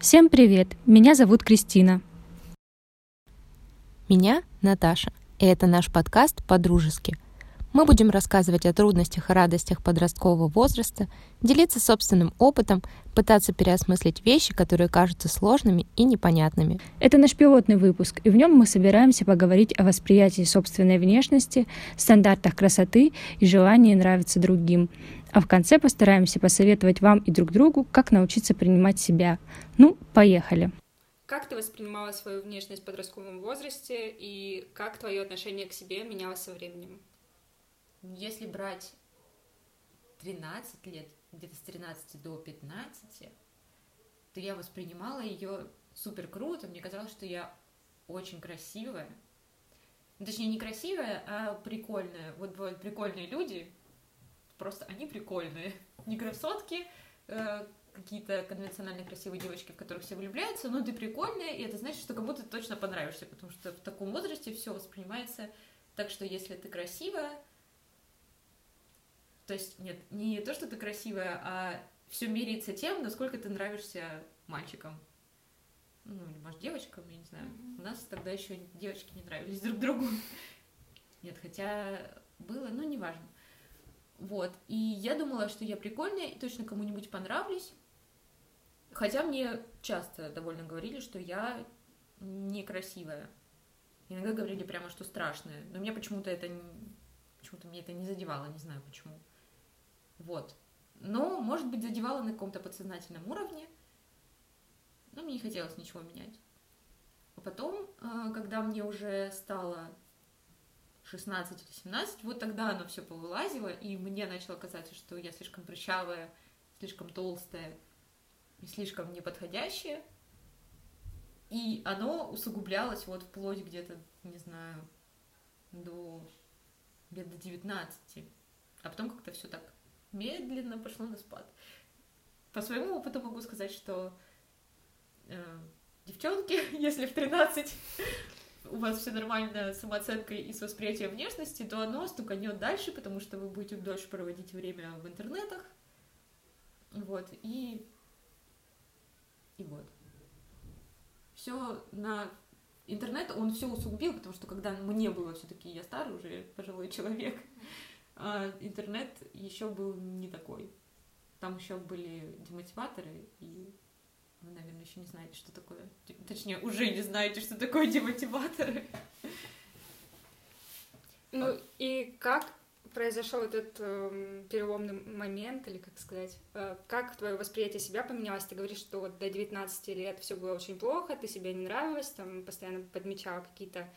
Всем привет! Меня зовут Кристина. Меня Наташа, и это наш подкаст «По-дружески». Мы будем рассказывать о трудностях и радостях подросткового возраста, делиться собственным опытом, пытаться переосмыслить вещи, которые кажутся сложными и непонятными. Это наш пилотный выпуск, и в нем мы собираемся поговорить о восприятии собственной внешности, стандартах красоты и желании нравиться другим. А в конце постараемся посоветовать вам и друг другу, как научиться принимать себя. Ну, поехали! Как ты воспринимала свою внешность в подростковом возрасте и как твое отношение к себе менялось со временем? Если брать 13 лет, где-то с 13 до 15, то я воспринимала ее супер круто. Мне казалось, что я очень красивая. Ну, точнее, не красивая, а прикольная. Вот бывают прикольные люди, просто они прикольные. Не красотки, э, какие-то конвенционально красивые девочки, в которых все влюбляются, но ты прикольная, и это значит, что кому-то точно понравишься, потому что в таком возрасте все воспринимается так, что если ты красивая, то есть, нет, не то, что ты красивая, а все меряется тем, насколько ты нравишься мальчикам. Ну, или, может, девочкам, я не знаю. Mm-hmm. У нас тогда еще девочки не нравились друг другу. Нет, хотя было, но неважно. Вот. И я думала, что я прикольная и точно кому-нибудь понравлюсь. Хотя мне часто довольно говорили, что я некрасивая. Иногда говорили прямо, что страшная. Но меня почему-то это почему-то мне это не задевало, не знаю почему. Вот. Но, может быть, задевало на каком-то подсознательном уровне. Но мне не хотелось ничего менять. А потом, а, когда мне уже стало 16 или 17, вот тогда оно все повылазило, и мне начало казаться, что я слишком прыщавая, слишком толстая, и слишком неподходящее. И оно усугублялось вот вплоть где-то, не знаю, до лет до 19. А потом как-то все так медленно пошло на спад. По своему опыту могу сказать, что э, девчонки, если в 13 у вас все нормально с самооценкой и с восприятием внешности, то оно стуканет дальше, потому что вы будете дольше проводить время в интернетах. Вот, и и вот. Все на интернет, он все усугубил, потому что когда мне было все-таки, я старый уже пожилой человек, а интернет еще был не такой. Там еще были демотиваторы, и вы, наверное, еще не знаете, что такое. Точнее, уже не знаете, что такое демотиваторы. Ну и как произошел этот э, переломный момент, или как сказать, э, как твое восприятие себя поменялось? Ты говоришь, что вот до 19 лет все было очень плохо, ты себе не нравилась, там постоянно подмечала какие-то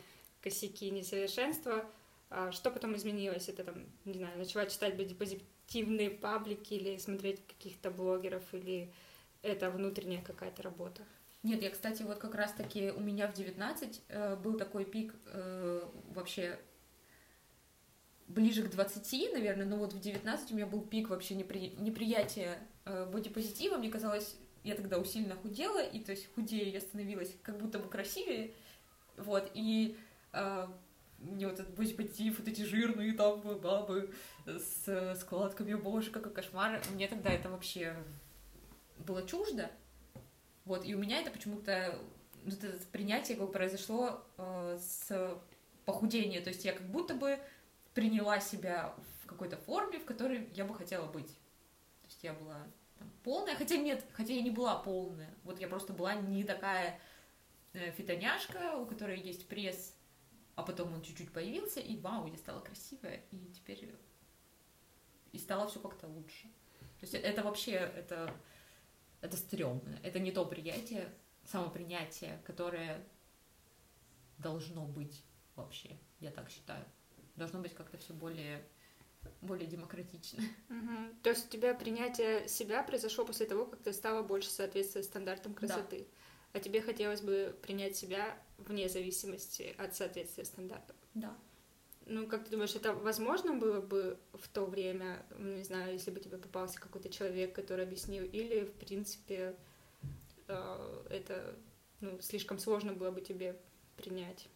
косяки, несовершенства. А что потом изменилось? Это там, не знаю, начала читать позитивные паблики или смотреть каких-то блогеров, или это внутренняя какая-то работа? Нет, я, кстати, вот как раз-таки у меня в 19 э, был такой пик э, вообще ближе к 20, наверное, но вот в 19 у меня был пик вообще непри... неприятия э, бодипозитива. Мне казалось, я тогда усиленно худела, и то есть худее я становилась как будто бы красивее. Вот, и э, мне вот этот бодипозитив, вот эти жирные там бабы с складками, боже, какой кошмар. Мне тогда это вообще было чуждо. Вот, и у меня это почему-то вот это принятие как бы произошло э, с похудения. То есть я как будто бы приняла себя в какой-то форме, в которой я бы хотела быть. То есть я была там, полная, хотя нет, хотя я не была полная. Вот я просто была не такая э, фитоняшка, у которой есть пресс, а потом он чуть-чуть появился, и вау, я стала красивая, и теперь и стало все как-то лучше. То есть это вообще, это, это стрёмно, это не то приятие, самопринятие, которое должно быть вообще, я так считаю должно быть как-то все более более демократично. Угу. То есть у тебя принятие себя произошло после того, как ты стала больше соответствовать стандартам красоты. Да. А тебе хотелось бы принять себя вне зависимости от соответствия стандартам. Да. Ну, как ты думаешь, это возможно было бы в то время, ну, не знаю, если бы тебе попался какой-то человек, который объяснил, или, в принципе, э, это ну, слишком сложно было бы тебе принять?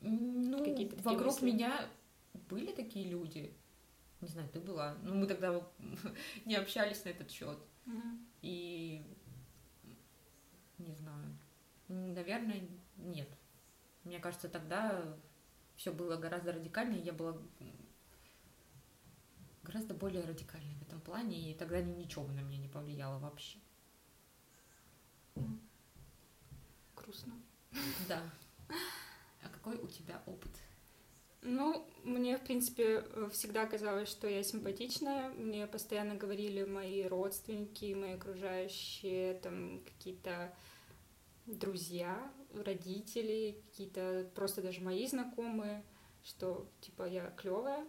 Ну, вокруг мысли? меня были такие люди. Не знаю, ты была. Ну, мы тогда не общались на этот счет. Mm-hmm. И наверное, нет. Мне кажется, тогда все было гораздо радикальнее, я была гораздо более радикальной в этом плане, и тогда ничего на меня не повлияло вообще. Грустно. Да. А какой у тебя опыт? Ну, мне, в принципе, всегда казалось, что я симпатичная. Мне постоянно говорили мои родственники, мои окружающие, там, какие-то друзья, родители, какие-то просто даже мои знакомые, что, типа, я клевая.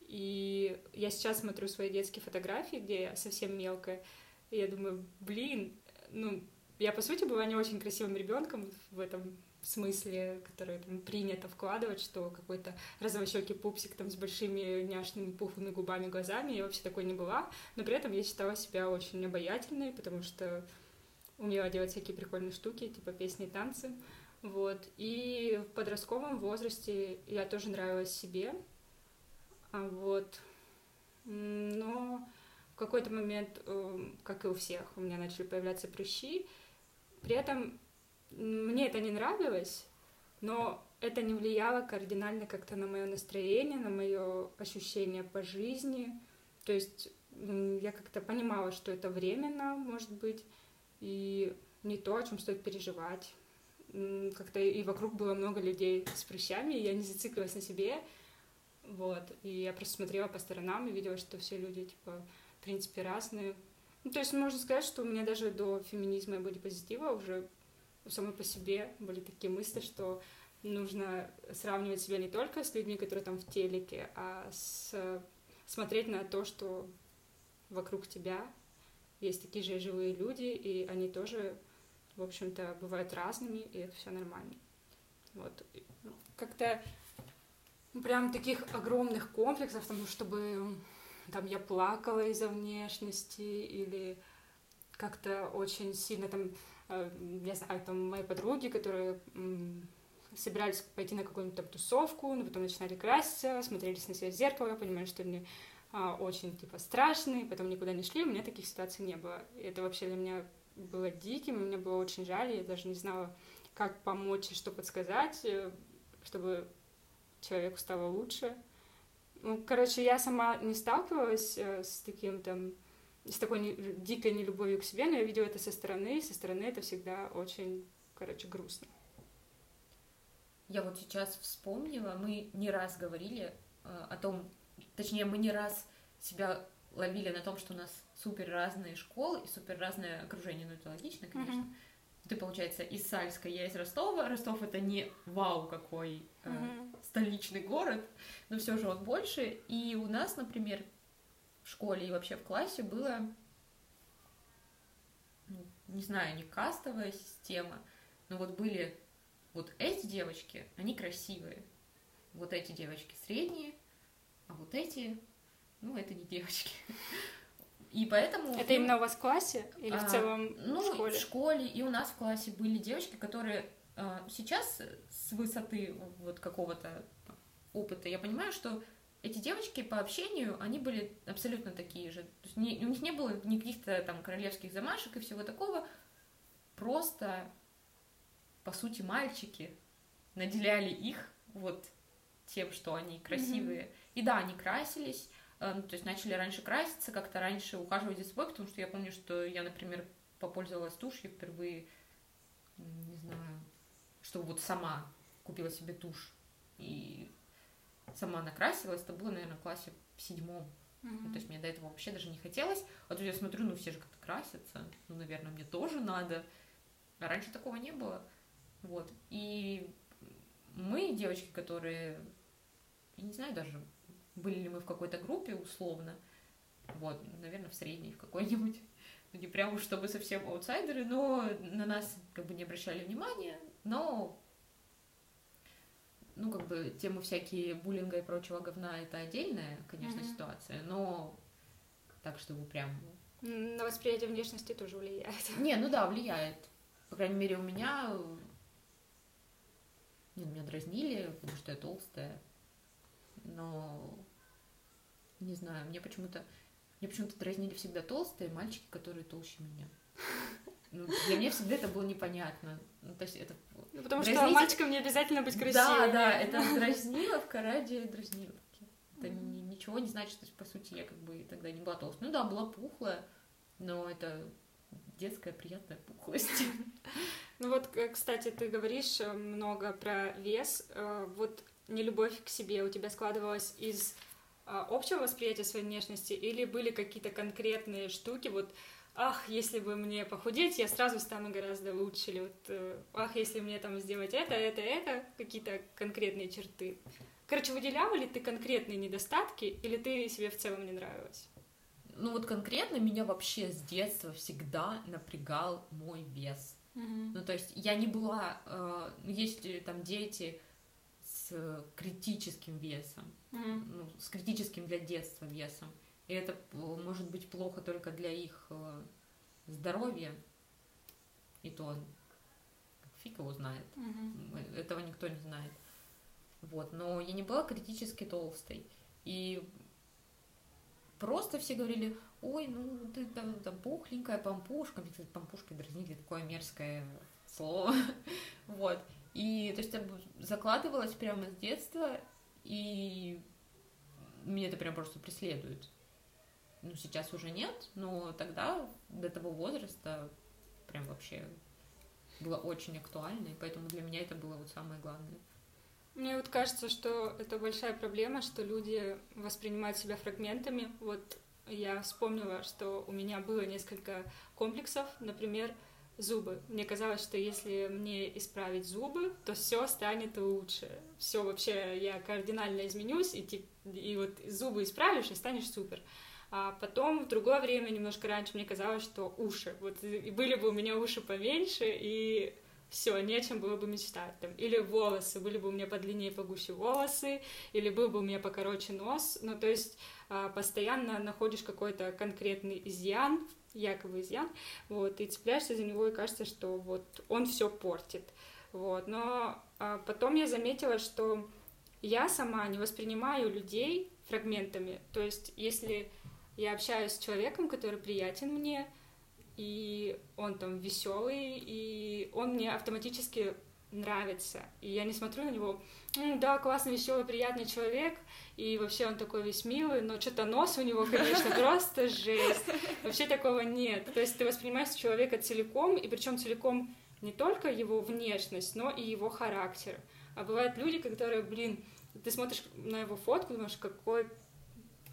И я сейчас смотрю свои детские фотографии, где я совсем мелкая, и я думаю, блин, ну, я, по сути, была не очень красивым ребенком в этом смысле, который там принято вкладывать, что какой-то розовощекий пупсик там с большими няшными пухлыми губами, глазами, я вообще такой не была, но при этом я считала себя очень обаятельной, потому что умела делать всякие прикольные штуки, типа песни и танцы, вот, и в подростковом возрасте я тоже нравилась себе, а вот, но в какой-то момент, эм, как и у всех, у меня начали появляться прыщи, при этом мне это не нравилось, но это не влияло кардинально как-то на мое настроение, на мое ощущение по жизни. То есть я как-то понимала, что это временно, может быть, и не то, о чем стоит переживать. Как-то и вокруг было много людей с прыщами, и я не зациклилась на себе. Вот. И я просто смотрела по сторонам и видела, что все люди, типа, в принципе, разные. Ну, то есть можно сказать, что у меня даже до феминизма и бодипозитива уже самой по себе были такие мысли, что нужно сравнивать себя не только с людьми, которые там в телеке, а с, смотреть на то, что вокруг тебя есть такие же живые люди, и они тоже, в общем-то, бывают разными, и это все нормально. Вот. Ну, как-то прям таких огромных комплексов, тому, чтобы там я плакала из-за внешности или как-то очень сильно там Э, я знаю, там мои подруги, которые собирались пойти на какую-нибудь там тусовку, но потом начинали краситься, смотрелись на себя в зеркало, понимали, что они очень, типа, страшные, потом никуда не шли, у меня таких ситуаций не было. Это вообще для меня было диким, и мне было очень жаль, я даже не знала, как помочь и что подсказать, э, чтобы человеку стало лучше. Ну, короче, я сама не сталкивалась э, с таким там с такой не, дикой нелюбовью к себе, но я видела это со стороны, и со стороны это всегда очень, короче, грустно. Я вот сейчас вспомнила, мы не раз говорили э, о том, точнее, мы не раз себя ловили на том, что у нас супер разные школы и супер разное окружение, ну это логично, конечно. Mm-hmm. Ты, получается, из Сальска, я из Ростова. Ростов это не вау какой э, mm-hmm. столичный город, но все же он больше. И у нас, например, в школе и вообще в классе было, ну, не знаю, не кастовая система, но вот были вот эти девочки, они красивые, вот эти девочки средние, а вот эти, ну, это не девочки. И поэтому... Это именно у вас в классе или а, в целом ну, в школе? в школе. И у нас в классе были девочки, которые а, сейчас с высоты вот какого-то опыта я понимаю, что эти девочки по общению, они были абсолютно такие же. То есть не, у них не было никаких-то там королевских замашек и всего такого. Просто, по сути, мальчики наделяли их вот тем, что они красивые. Mm-hmm. И да, они красились, э, ну, то есть начали раньше краситься, как-то раньше ухаживать за собой, потому что я помню, что я, например, попользовалась тушью впервые, не знаю, что вот сама купила себе тушь. И сама накрасилась, это было, наверное, в классе в седьмом. Mm-hmm. Ну, то есть мне до этого вообще даже не хотелось. А тут я смотрю, ну все же как-то красятся, ну, наверное, мне тоже надо. А раньше такого не было. Вот. И мы, девочки, которые, я не знаю даже, были ли мы в какой-то группе условно, вот, наверное, в средней в какой-нибудь, ну, не прямо чтобы совсем аутсайдеры, но на нас как бы не обращали внимания, но ну, как бы, темы всякие буллинга и прочего говна, это отдельная, конечно, mm-hmm. ситуация, но так, чтобы прям... На восприятие внешности тоже влияет. Не, ну да, влияет. По крайней мере, у меня... Не, меня дразнили, потому что я толстая. Но... Не знаю, мне почему-то... Мне почему-то дразнили всегда толстые мальчики, которые толще меня. Ну, для меня всегда это было непонятно. Ну, то есть это... Ну, потому Дразнить- что мальчикам не обязательно быть красивыми. Да, да, это дразниловка ради дразниловки. Это ни- ничего не значит, то есть, по сути, я как бы тогда не была толстая. Ну да, была пухлая, но это детская приятная пухлость. Ну вот, э, кстати, ты говоришь э, много про вес. Э, Вот нелюбовь к себе у тебя складывалась из общего восприятия своей внешности или были какие-то конкретные штуки, вот ах, если бы мне похудеть, я сразу стану гораздо лучше, или вот э, ах, если мне там сделать это, это, это, какие-то конкретные черты. Короче, выделяла ли ты конкретные недостатки, или ты себе в целом не нравилась? Ну вот конкретно меня вообще с детства всегда напрягал мой вес. Ну, то есть я не была... э, есть там дети с э, критическим весом, Мгм. ну, с критическим для детства весом. И это э, может быть плохо только для их э, здоровья. И то фиг его знает. М, Этого никто не знает. Вот, но я не была критически толстой. И просто все говорили, ой, ну ты там, там пухленькая, пампушка. Мне, кстати, дразнили, такое мерзкое слово. Вот. И то есть это закладывалось прямо с детства, и меня это прям просто преследует. Ну, сейчас уже нет, но тогда, до того возраста, прям вообще было очень актуально, и поэтому для меня это было вот самое главное. Мне вот кажется, что это большая проблема, что люди воспринимают себя фрагментами. Вот я вспомнила, что у меня было несколько комплексов, например, зубы. Мне казалось, что если мне исправить зубы, то все станет лучше. Все вообще я кардинально изменюсь, и, тип- и вот зубы исправишь, и станешь супер. А потом в другое время, немножко раньше, мне казалось, что уши. Вот и были бы у меня уши поменьше, и все, не о чем было бы мечтать. Там. Или волосы, были бы у меня подлиннее, погуще волосы, или был бы у меня покороче нос. Ну, то есть а, постоянно находишь какой-то конкретный изъян, якобы изъян, вот, и цепляешься за него, и кажется, что вот он все портит. Вот. Но а, потом я заметила, что я сама не воспринимаю людей фрагментами. То есть, если я общаюсь с человеком, который приятен мне, и он там веселый, и он мне автоматически нравится. И я не смотрю на него, «М, да, классный, веселый, приятный человек, и вообще он такой весь милый, но что-то нос у него, конечно, просто жесть. Вообще такого нет. То есть ты воспринимаешь человека целиком, и причем целиком не только его внешность, но и его характер. А бывают люди, которые, блин, ты смотришь на его фотку, думаешь, какой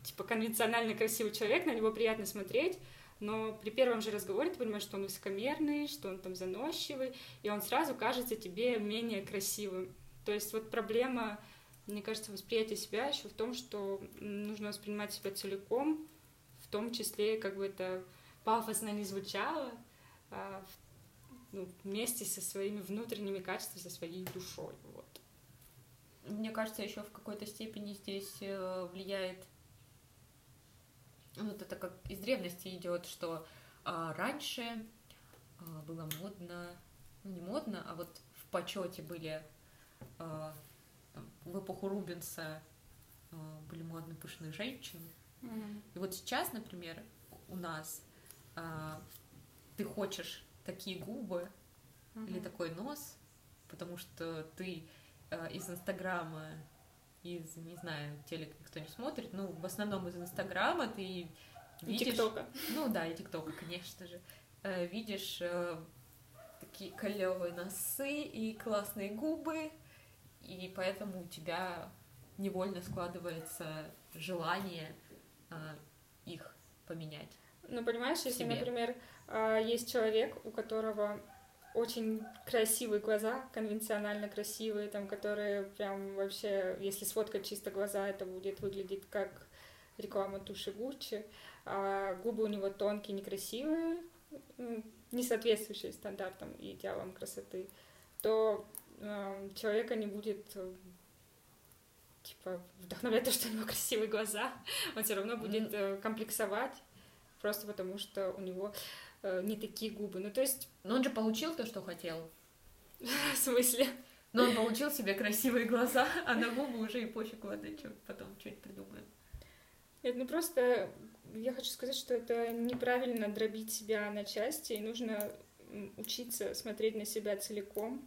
типа конвенционально красивый человек, на него приятно смотреть, но при первом же разговоре ты понимаешь, что он высокомерный, что он там заносчивый, и он сразу кажется тебе менее красивым. То есть вот проблема, мне кажется, восприятия себя еще в том, что нужно воспринимать себя целиком, в том числе, как бы это пафосно не звучало, а, ну, вместе со своими внутренними качествами, со своей душой. Вот. Мне кажется, еще в какой-то степени здесь э, влияет, вот это как из древности идет, что а, раньше а, было модно, ну не модно, а вот в почете были а, там, в эпоху Рубенса а, были модны пышные женщины. И вот сейчас, например, у нас а, ты хочешь такие губы или такой нос, потому что ты э, из Инстаграма, из, не знаю, телек никто не смотрит, ну, в основном из Инстаграма ты И видишь... ТикТока. Ну да, и ТикТока, конечно же. Э, видишь э, такие клевые носы и классные губы, и поэтому у тебя невольно складывается желание э, их поменять. Ну, понимаешь, если, себе. например, есть человек, у которого очень красивые глаза, конвенционально красивые, там, которые прям вообще, если сфоткать чисто глаза, это будет выглядеть как реклама туши Гуччи, а губы у него тонкие, некрасивые, не соответствующие стандартам и идеалам красоты, то э, человека не будет э, типа вдохновлять то, что у него красивые глаза, он все равно будет э, комплексовать просто потому, что у него не такие губы. Ну, то есть, Но он же получил то, что хотел. в смысле? Но он получил себе красивые глаза, а на губы уже и пофиг, ладно, чё, потом что-нибудь придумаем. Нет, ну просто я хочу сказать, что это неправильно дробить себя на части, и нужно учиться смотреть на себя целиком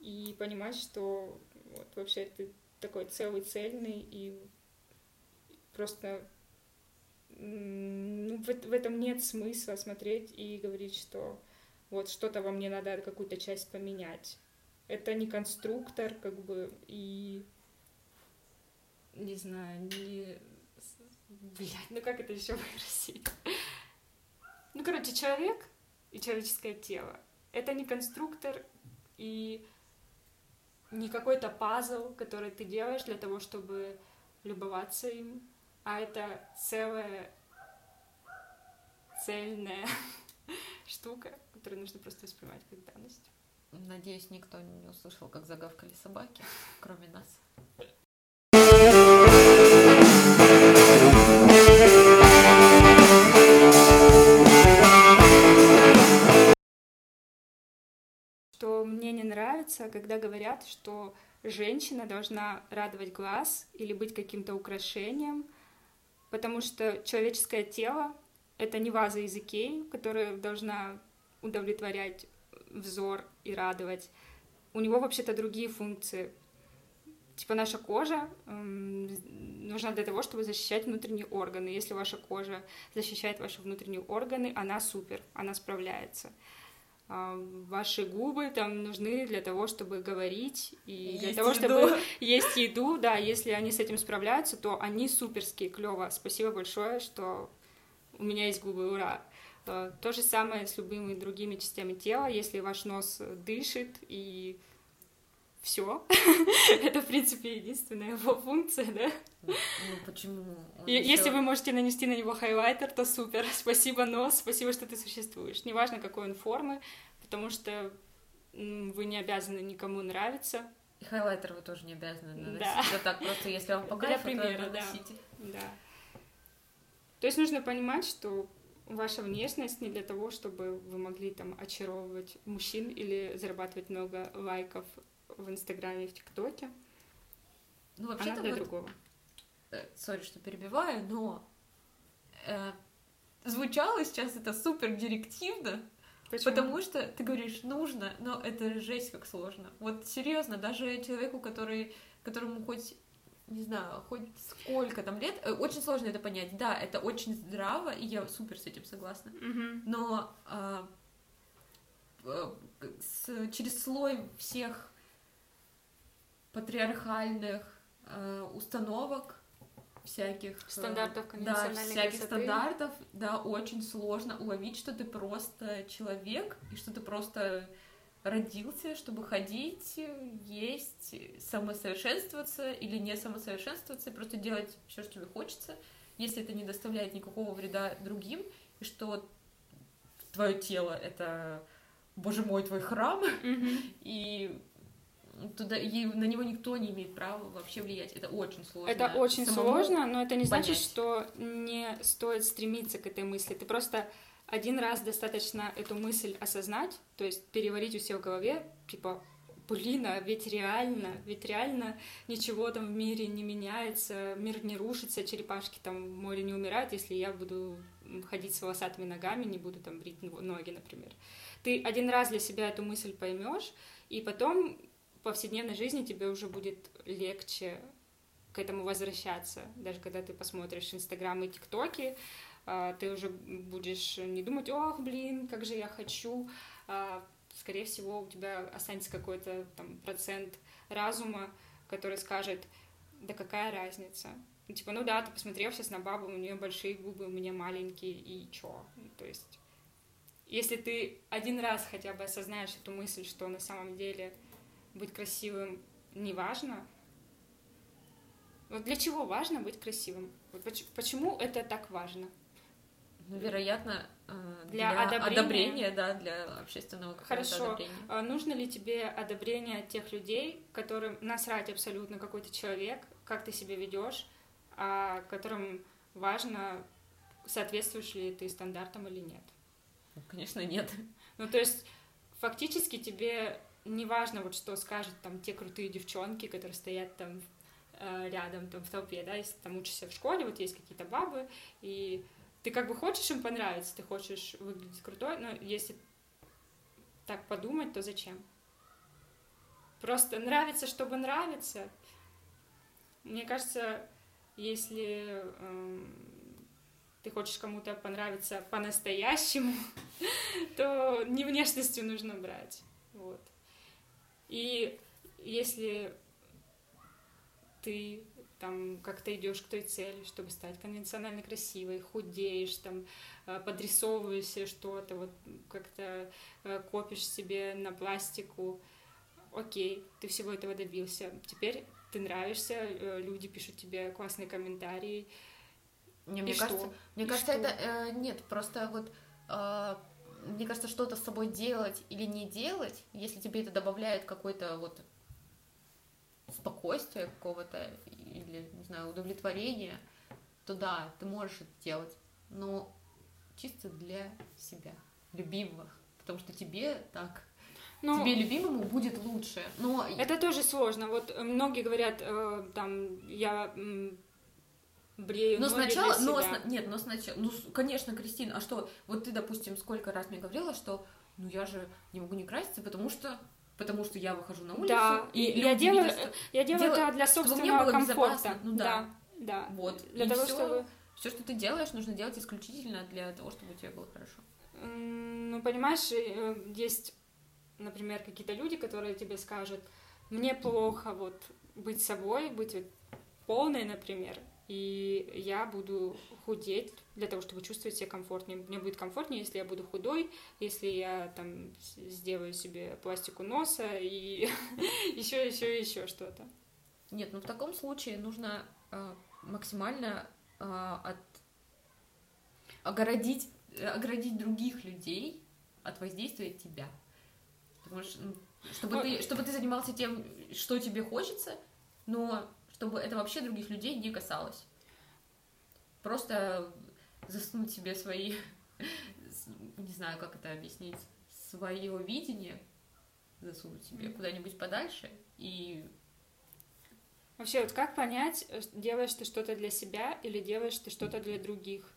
и понимать, что вот вообще ты такой целый, цельный, и просто ну, в, в этом нет смысла смотреть и говорить, что вот что-то во мне надо какую-то часть поменять. Это не конструктор, как бы, и не знаю, не... Блядь, ну как это еще выразить? Ну, короче, человек и человеческое тело — это не конструктор и не какой-то пазл, который ты делаешь для того, чтобы любоваться им, а это целая цельная штука, которую нужно просто воспринимать как данность. Надеюсь, никто не услышал, как загавкали собаки, кроме нас. Что мне не нравится, когда говорят, что женщина должна радовать глаз или быть каким-то украшением, потому что человеческое тело — это не ваза из Икеи, которая должна удовлетворять взор и радовать. У него вообще-то другие функции. Типа наша кожа эм, нужна для того, чтобы защищать внутренние органы. Если ваша кожа защищает ваши внутренние органы, она супер, она справляется. А, ваши губы там нужны для того, чтобы говорить и есть для того, еду. чтобы есть еду, да, если они с этим справляются, то они суперские, клево. Спасибо большое, что у меня есть губы, ура. А, то же самое с любыми другими частями тела, если ваш нос дышит и все. Это, в принципе, единственная его функция, да? Ну, почему? Если вы можете нанести на него хайлайтер, то супер. Спасибо, нос, спасибо, что ты существуешь. Неважно, какой он формы, потому что вы не обязаны никому нравиться. И хайлайтер вы тоже не обязаны наносить. Да. Это так просто, если вам по Для примера, да. да. То есть нужно понимать, что ваша внешность не для того, чтобы вы могли там очаровывать мужчин или зарабатывать много лайков в Инстаграме и в ТикТоке. Ну, вообще Она для вот, другого. Э, сори, что перебиваю, но э, звучало сейчас это супер директивно, Почему? Потому что ты говоришь нужно, но это жесть как сложно. Вот серьезно, даже человеку, который, которому хоть не знаю, хоть сколько там лет, э, очень сложно это понять. Да, это очень здраво, и я супер с этим согласна. Mm-hmm. Но а, с, через слой всех патриархальных э, установок всяких э, стандартов да, всяких красоты. стандартов, да, очень сложно уловить, что ты просто человек и что ты просто родился, чтобы ходить, есть, самосовершенствоваться или не самосовершенствоваться, просто делать все, что тебе хочется, если это не доставляет никакого вреда другим, и что твое тело это, боже мой, твой храм, mm-hmm. и туда и на него никто не имеет права вообще влиять. Это очень сложно. Это очень сложно, но это не понять. значит, что не стоит стремиться к этой мысли. Ты просто один раз достаточно эту мысль осознать, то есть переварить у себя в голове, типа, блин, а ведь реально, ведь реально ничего там в мире не меняется, мир не рушится, черепашки там в море не умирают, если я буду ходить с волосатыми ногами, не буду там брить ноги, например. Ты один раз для себя эту мысль поймешь, и потом повседневной жизни тебе уже будет легче к этому возвращаться. Даже когда ты посмотришь Инстаграм и ТикТоки, а, ты уже будешь не думать, ох, блин, как же я хочу. А, скорее всего, у тебя останется какой-то там процент разума, который скажет, да какая разница? Ну, типа, ну да, ты посмотрел сейчас на бабу, у нее большие губы, у меня маленькие, и чё? Ну, то есть, если ты один раз хотя бы осознаешь эту мысль, что на самом деле быть красивым не важно. Вот для чего важно быть красивым? Вот почему это так важно? Ну, вероятно, э, для, для одобрения. одобрения, да, для общественного Хорошо. одобрения. А нужно ли тебе одобрение тех людей, которым насрать абсолютно какой-то человек, как ты себя ведешь, а которым важно, соответствуешь ли ты стандартам или нет? Ну, конечно, нет. Ну, то есть, фактически тебе неважно, вот что скажут там те крутые девчонки, которые стоят там э, рядом там в толпе, да, если там учишься в школе, вот есть какие-то бабы, и ты как бы хочешь им понравиться, ты хочешь выглядеть крутой, но если так подумать, то зачем? Просто нравится, чтобы нравиться. Мне кажется, если э, ты хочешь кому-то понравиться по-настоящему, то не внешностью нужно брать. Вот. И если ты там как-то идешь к той цели, чтобы стать конвенционально красивой, худеешь, там э, подрисовываешь что-то, вот как-то э, копишь себе на пластику, окей, ты всего этого добился, теперь ты нравишься, э, люди пишут тебе классные комментарии. Не, мне и кажется, что? мне и кажется, что? это э, нет, просто вот э, мне кажется, что-то с собой делать или не делать, если тебе это добавляет какой-то вот спокойствия какого-то или, не знаю, удовлетворения, то да, ты можешь это делать, но чисто для себя, любимого, потому что тебе так но тебе любимому будет лучше. Но это тоже сложно. Вот многие говорят, э, там, я брею но сначала, но сна... нет, но сначала, ну конечно, Кристина, а что? Вот ты, допустим, сколько раз мне говорила, что, ну я же не могу не краситься, потому что потому что я выхожу на улицу. Да, и я делаю, видят, я делаю дел... это для собственного комфорта. Ну да. да, да. Вот. Для и того, все, чтобы все, что ты делаешь, нужно делать исключительно для того, чтобы у тебя было хорошо. Ну, понимаешь, э, есть, например, какие-то люди, которые тебе скажут, мне плохо вот быть собой, быть вот полной, например, и я буду худеть для того, чтобы чувствовать себя комфортнее. Мне будет комфортнее, если я буду худой, если я там сделаю себе пластику носа и еще, еще, еще что-то. Нет, ну в таком случае нужно э, максимально э, от огородить, оградить других людей от воздействия тебя. Потому что, чтобы, ну, ты, чтобы ты занимался тем, что тебе хочется, но чтобы это вообще других людей не касалось. Просто заснуть себе свои, не знаю, как это объяснить, свое видение, засунуть себе куда-нибудь подальше и Вообще, вот как понять, э, делаешь ты что-то для себя или делаешь ты что-то для других?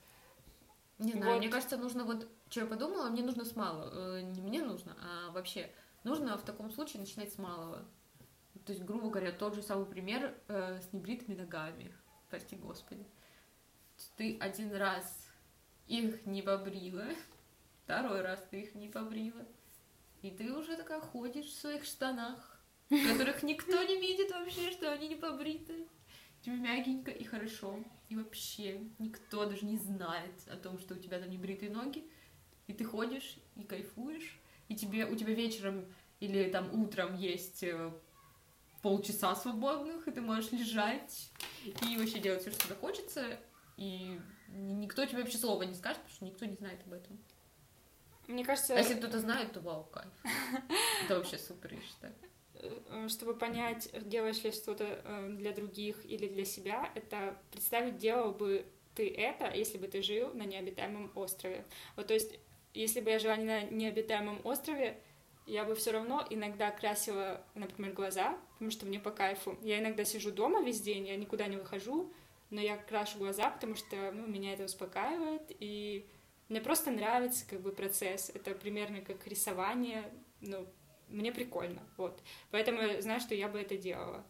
Не знаю, вот. мне кажется, нужно вот, что я подумала, мне нужно с малого. Э, не мне нужно, а вообще нужно в таком случае начинать с малого. То есть, грубо говоря, тот же самый пример э, с небритыми ногами. Прости господи. Ты один раз их не побрила, второй раз ты их не побрила, и ты уже такая ходишь в своих штанах, в которых никто не видит вообще, что они не побриты. Тебе мягенько и хорошо. И вообще никто даже не знает о том, что у тебя там не бритые ноги. И ты ходишь и кайфуешь. И тебе, у тебя вечером или там утром есть э, полчаса свободных, и ты можешь лежать и вообще делать все, что тебе хочется, и никто тебе вообще слова не скажет, потому что никто не знает об этом. Мне кажется... А если кто-то знает, то вау, кайф. Это вообще супер, я считаю. Э, чтобы понять, делаешь ли что-то э, для других или для себя, это представить, делал бы ты это, если бы ты жил на необитаемом острове. Вот, то есть, если бы я жила не на необитаемом острове, я бы все равно иногда красила, например, глаза, потому что мне по кайфу. Я иногда сижу дома весь день, я никуда не выхожу, но я крашу глаза, потому что ну, меня это успокаивает, и мне просто нравится как бы процесс. Это примерно как рисование, ну, мне прикольно, вот. Поэтому я знаю, что я бы это делала.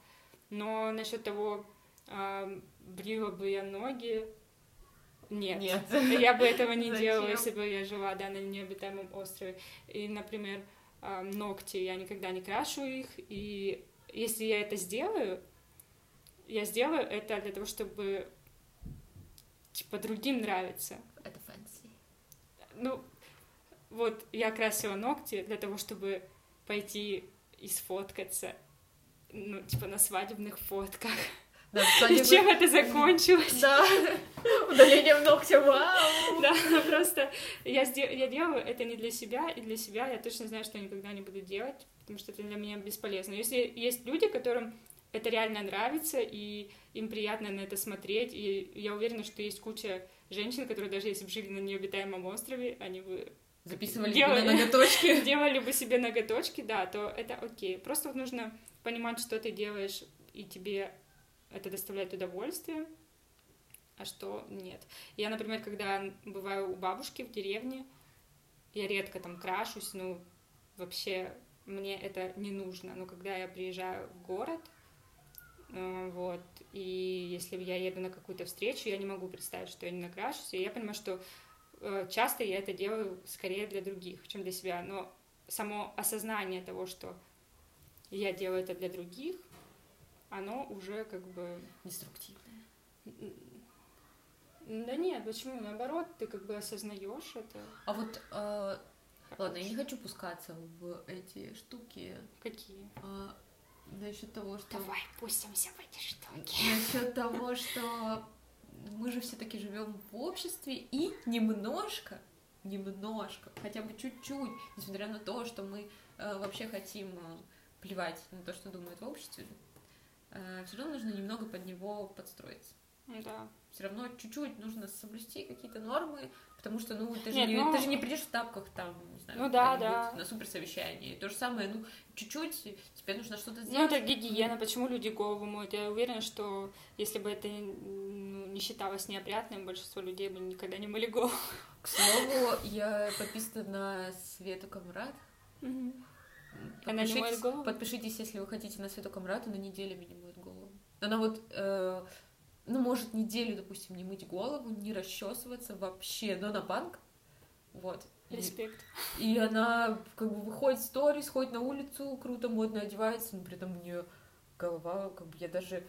Но насчет того, э, брила бы я ноги, нет. Нет. Я бы этого не делала, если бы я жила, да, на необитаемом острове. И, например, э, ногти, я никогда не крашу их, и если я это сделаю, я сделаю это для того, чтобы типа другим нравиться. Это fancy. Ну, вот я красила ногти для того, чтобы пойти и сфоткаться, ну, типа на свадебных фотках. Да, и чем это закончилось? Да, удалением ногтя, вау! Да, просто я, я делаю это не для себя, и для себя я точно знаю, что я никогда не буду делать, потому что это для меня бесполезно. Если есть люди, которым это реально нравится, и им приятно на это смотреть, и я уверена, что есть куча женщин, которые даже если бы жили на необитаемом острове, они бы записывали делали, себе ноготочки. Делали бы себе ноготочки, да, то это окей. Просто нужно понимать, что ты делаешь, и тебе это доставляет удовольствие, а что нет. Я, например, когда бываю у бабушки в деревне, я редко там крашусь, ну, вообще мне это не нужно. Но когда я приезжаю в город, э, вот, и если я еду на какую-то встречу, я не могу представить, что я не накрашусь, и я понимаю, что э, часто я это делаю скорее для других, чем для себя, но само осознание того, что я делаю это для других, оно уже как бы... Деструктивное. Да нет, почему? Наоборот, ты как бы осознаешь это. А вот, э, ладно, я не хочу пускаться в эти штуки. Какие? А, насчет того, что... Давай пустимся в эти штуки. Насчет того, что мы же все-таки живем в обществе и немножко, немножко, хотя бы чуть-чуть, несмотря на то, что мы э, вообще хотим э, плевать на то, что думают в обществе, все равно нужно немного под него подстроиться. Да. Все равно чуть-чуть нужно соблюсти какие-то нормы, потому что, ну, ты же, Нет, не, ну- ты же не придешь в тапках там, не знаю, Ну да, да. на суперсовещание. То же самое, ну, чуть-чуть, тебе нужно что-то Ну, сделать. это гигиена, почему люди голову моют? Я уверена, что если бы это ну, не считалось неопрятным, большинство людей бы никогда не мыли голову. К слову, я подписана на Свету Камрад. Она не моет Подпишитесь, голову? подпишитесь, если вы хотите на Свету Камрад, она неделями не моет голову. Она вот, э, ну, может неделю, допустим, не мыть голову, не расчесываться вообще, но на банк. Вот. И- Респект. И она как бы выходит в сторис, ходит на улицу, круто, модно одевается, но при этом у нее голова, как бы я даже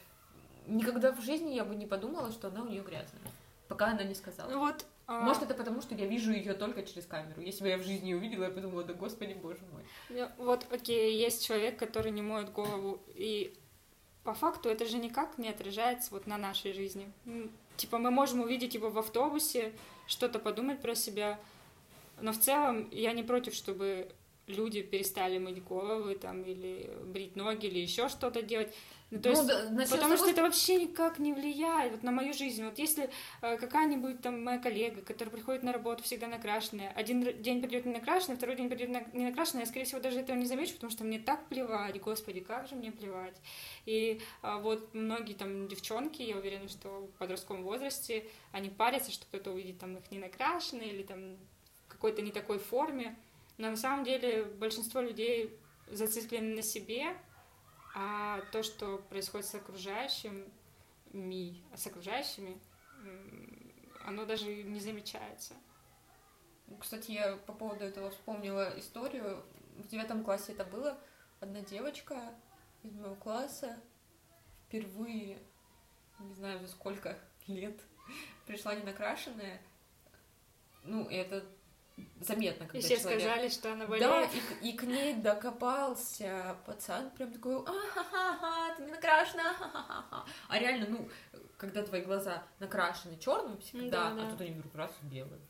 никогда в жизни я бы не подумала, что она у нее грязная. Пока она не сказала. Ну вот, а, Может, это потому, что я вижу ее только через камеру. Если бы я в жизни увидела, я подумала, да господи, боже мой. вот, окей, есть человек, который не моет голову, и по факту это же никак не отражается вот на нашей жизни. Типа мы можем увидеть его в автобусе, что-то подумать про себя, но в целом я не против, чтобы люди перестали мыть головы там или брить ноги или еще что-то делать. Ну, то Ну, есть, да, потому того, что это вообще никак не влияет вот на мою жизнь. Вот если э, какая-нибудь там моя коллега, которая приходит на работу всегда накрашенная, один день придет не накрашенная, второй день придет на- не накрашенная, я, скорее всего, даже этого не замечу, потому что мне так плевать, господи, как же мне плевать. И а, вот многие там девчонки, я уверена, что в подростковом возрасте, они парятся, что кто-то увидит там их не накрашенные или там в какой-то не такой форме. Но на самом деле большинство людей зациклены на себе, а то, что происходит с окружающим, ми, с окружающими, оно даже не замечается. Кстати, я по поводу этого вспомнила историю. В девятом классе это было. Одна девочка из моего класса впервые, не знаю за сколько лет, пришла не накрашенная. Ну, это заметно, И когда все человек... сказали, что она Да, болеет. и, к- и к ней докопался пацан, прям такой, а-ха-ха, ты не накрашена, а-ха-ха-ха». А реально, ну, когда твои глаза накрашены черным всегда, Да, да. а тут они вдруг раз и белые.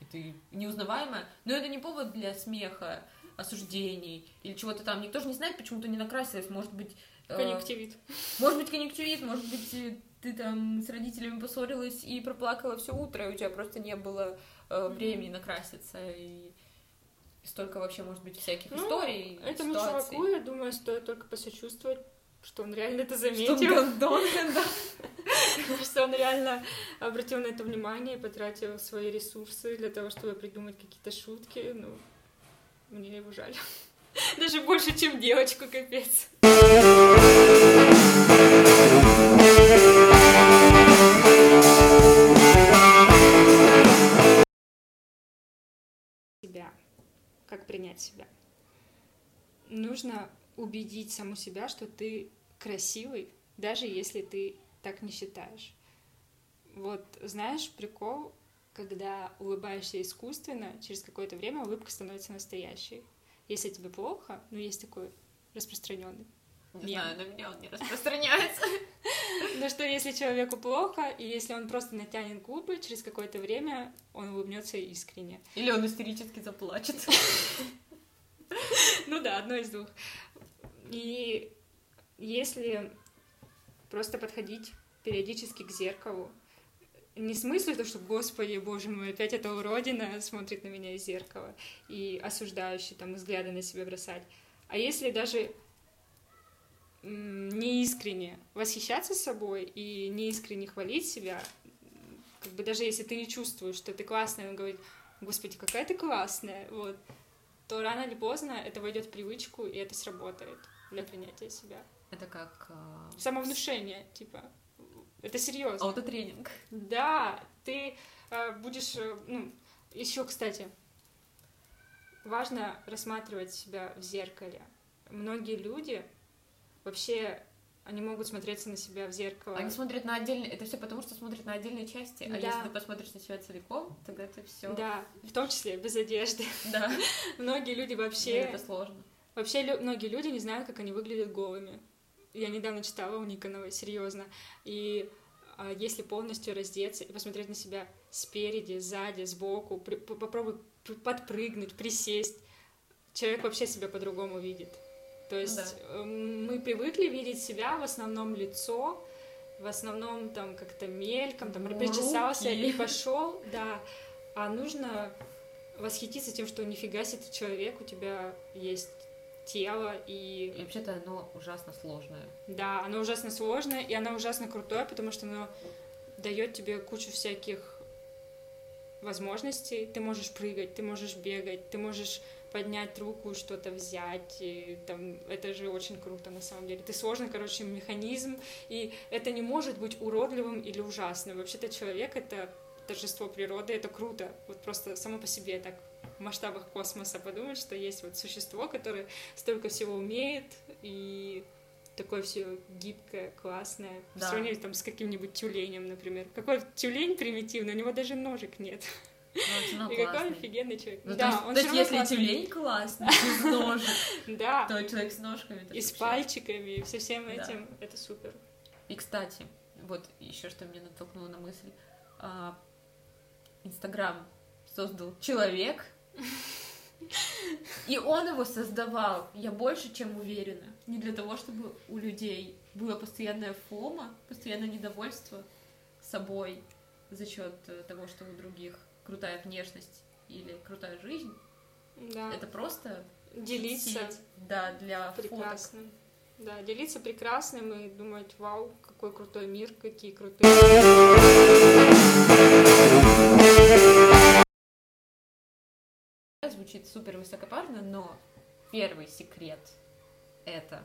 И ты неузнаваемая. Но это не повод для смеха, осуждений или чего-то там. Никто же не знает, почему ты не накрасилась. Может быть, э, Конъюнктивит. может быть, конъюнктивит, может быть, э, ты там с родителями поссорилась и проплакала все утро, и у тебя просто не было э, времени накраситься, и столько вообще, может быть, всяких Ну, историй, Этому ситуаций. чуваку, я думаю, стоит только посочувствовать, что он реально это Что он заметил, гондон, да. что он реально обратил на это внимание и потратил свои ресурсы для того, чтобы придумать какие-то шутки. Ну, мне его жаль. Даже больше, чем девочку, капец. Как принять себя? Нужно убедить саму себя, что ты красивый, даже если ты так не считаешь. Вот знаешь прикол, когда улыбаешься искусственно, через какое-то время улыбка становится настоящей. Если тебе плохо, ну есть такой распространенный. Не Мем. знаю, на меня он не распространяется. Ну что если человеку плохо, и если он просто натянет губы, через какое-то время он улыбнется искренне. Или он истерически заплачет. Да, одно из двух. И если просто подходить периодически к зеркалу, не в смысле то, что, господи, боже мой, опять эта уродина смотрит на меня из зеркала и осуждающий там взгляды на себя бросать, а если даже неискренне восхищаться собой и неискренне хвалить себя, как бы даже если ты не чувствуешь, что ты классная, он говорит, господи, какая ты классная, вот, то рано или поздно это войдет в привычку, и это сработает для принятия себя. Это как... а, Самовнушение, типа. Это серьезно. Аутотренинг. Да, ты э, будешь, э, ну, еще, кстати, важно рассматривать себя в зеркале. Многие люди вообще они могут смотреться на себя в зеркало. Они смотрят на отдельные... Это все потому, что смотрят на отдельные части. А Да. если ты посмотришь на себя целиком, тогда ты все. Да, в том числе без одежды. Да. Многие люди Вообще... Это сложно. вообще лю- многие люди не знают, как они выглядят голыми. Я недавно читала у Никоновой, серьезно. И а, если полностью раздеться и посмотреть на себя спереди, сзади, сбоку, при- попробуй подпрыгнуть, присесть, человек вообще себя по-другому видит. То есть Да. эм, мы привыкли видеть себя в основном лицо, в основном там как-то мельком, там Руки. причесался и пошел, да. А нужно восхититься тем, что нифига себе ты человек, у тебя есть тело, и И вообще-то оно ужасно сложное. да, оно ужасно сложное, и оно ужасно крутое, потому что оно дает тебе кучу всяких возможностей. Ты можешь прыгать, ты можешь бегать, ты можешь поднять руку что-то взять. И, там, это же очень круто на самом деле. Ты сложный, короче, механизм, и это не может быть уродливым или ужасным. Вообще-то человек — это торжество природы, это круто. Вот просто само по себе так в масштабах космоса подумать, что есть вот существо, которое столько всего умеет, и такое все гибкое, классное. Да. В сравнении там с каким-нибудь тюленем, например. Какой тюлень примитивный, у него даже ножек нет. Ну, он и какой классный. офигенный человек. Ну, то да, есть, он то есть если классный. тюлень классный, без ножек, Да, то человек с ножками... и с пальчиками, и со всем Да. этим, это супер. И, кстати, вот еще что меня натолкнуло на мысль. А, Инстаграм создал человек, и он его создавал, я больше чем уверена, не для того, чтобы у людей было постоянное фома, постоянное недовольство собой за счет э, того, что у других крутая внешность или крутая жизнь. Да, Это просто делиться сеть, да, для фоток. прекрасным. Да, делиться прекрасным и думать, вау, какой крутой мир, какие крутые... Звучит супер высокопарно, но первый секрет это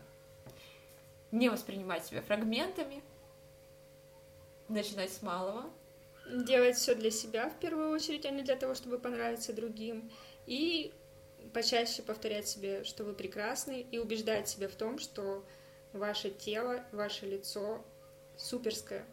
не воспринимать себя фрагментами, начинать с малого. Делать все для себя в первую очередь, а не для того, чтобы понравиться другим. И почаще повторять себе, что вы прекрасны, и убеждать себя в том, что ваше тело, ваше лицо суперское,